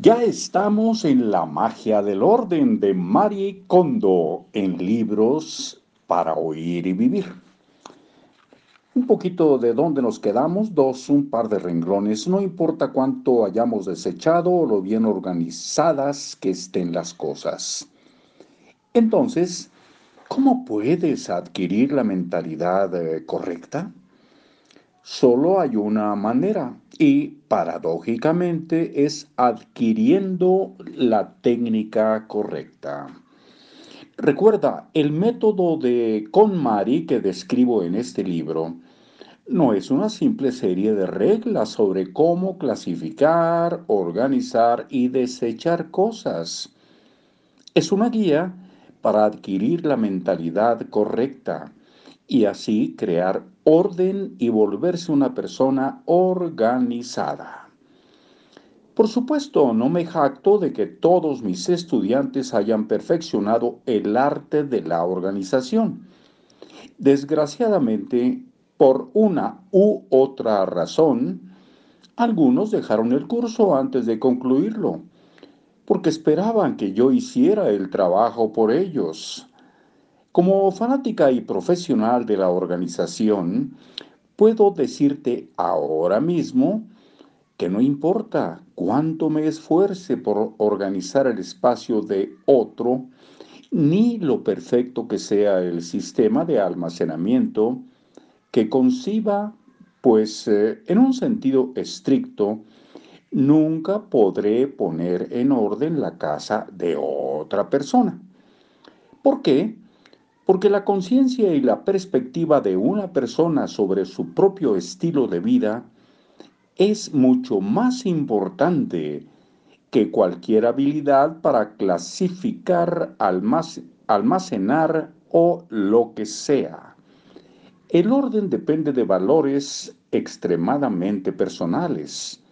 Ya estamos en la magia del orden de Marie Kondo en libros para oír y vivir. Un poquito de dónde nos quedamos, dos, un par de renglones, no importa cuánto hayamos desechado o lo bien organizadas que estén las cosas. Entonces, ¿cómo puedes adquirir la mentalidad eh, correcta? Solo hay una manera y paradójicamente es adquiriendo la técnica correcta. Recuerda, el método de KonMari que describo en este libro no es una simple serie de reglas sobre cómo clasificar, organizar y desechar cosas. Es una guía para adquirir la mentalidad correcta y así crear orden y volverse una persona organizada. Por supuesto, no me jacto de que todos mis estudiantes hayan perfeccionado el arte de la organización. Desgraciadamente, por una u otra razón, algunos dejaron el curso antes de concluirlo, porque esperaban que yo hiciera el trabajo por ellos. Como fanática y profesional de la organización, puedo decirte ahora mismo que no importa cuánto me esfuerce por organizar el espacio de otro, ni lo perfecto que sea el sistema de almacenamiento que conciba, pues eh, en un sentido estricto, nunca podré poner en orden la casa de otra persona. ¿Por qué? Porque la conciencia y la perspectiva de una persona sobre su propio estilo de vida es mucho más importante que cualquier habilidad para clasificar, almacenar o lo que sea. El orden depende de valores extremadamente personales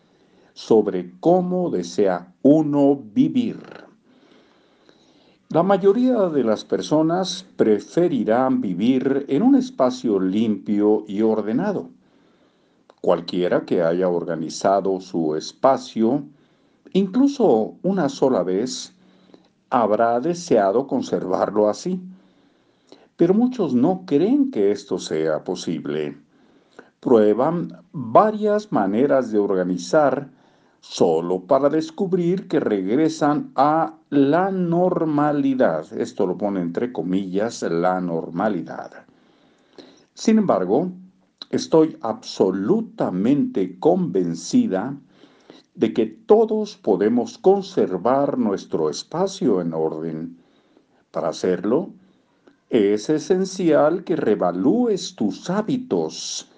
sobre cómo desea uno vivir. La mayoría de las personas preferirán vivir en un espacio limpio y ordenado. Cualquiera que haya organizado su espacio, incluso una sola vez, habrá deseado conservarlo así. Pero muchos no creen que esto sea posible. Prueban varias maneras de organizar solo para descubrir que regresan a la normalidad. Esto lo pone entre comillas, la normalidad. Sin embargo, estoy absolutamente convencida de que todos podemos conservar nuestro espacio en orden. Para hacerlo, es esencial que revalúes tus hábitos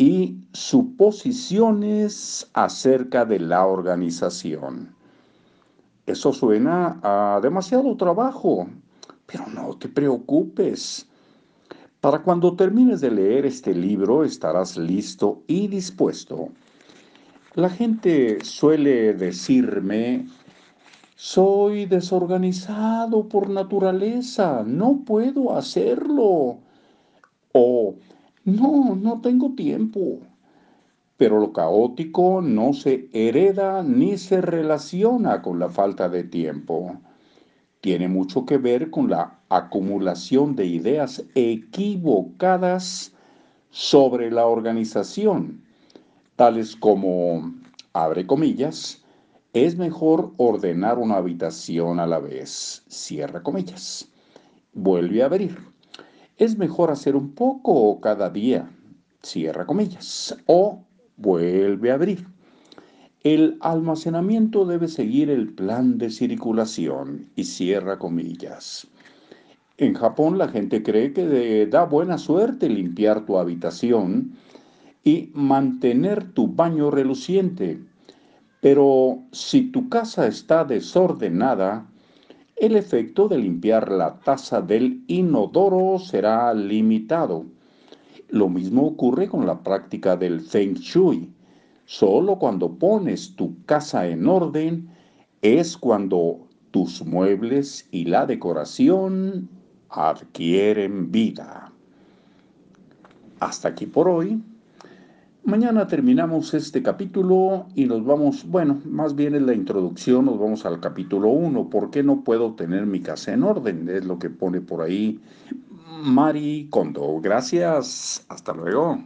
y suposiciones acerca de la organización. Eso suena a demasiado trabajo, pero no te preocupes. Para cuando termines de leer este libro estarás listo y dispuesto. La gente suele decirme, soy desorganizado por naturaleza, no puedo hacerlo. O no, no tengo tiempo. Pero lo caótico no se hereda ni se relaciona con la falta de tiempo. Tiene mucho que ver con la acumulación de ideas equivocadas sobre la organización, tales como, abre comillas, es mejor ordenar una habitación a la vez, cierra comillas, vuelve a abrir es mejor hacer un poco cada día, cierra comillas, o vuelve a abrir. El almacenamiento debe seguir el plan de circulación y cierra comillas. En Japón la gente cree que da buena suerte limpiar tu habitación y mantener tu baño reluciente. Pero si tu casa está desordenada, el efecto de limpiar la taza del inodoro será limitado. Lo mismo ocurre con la práctica del Feng Shui. Solo cuando pones tu casa en orden es cuando tus muebles y la decoración adquieren vida. Hasta aquí por hoy. Mañana terminamos este capítulo y nos vamos, bueno, más bien es la introducción, nos vamos al capítulo 1. ¿Por qué no puedo tener mi casa en orden? Es lo que pone por ahí Mari Kondo. Gracias, hasta luego.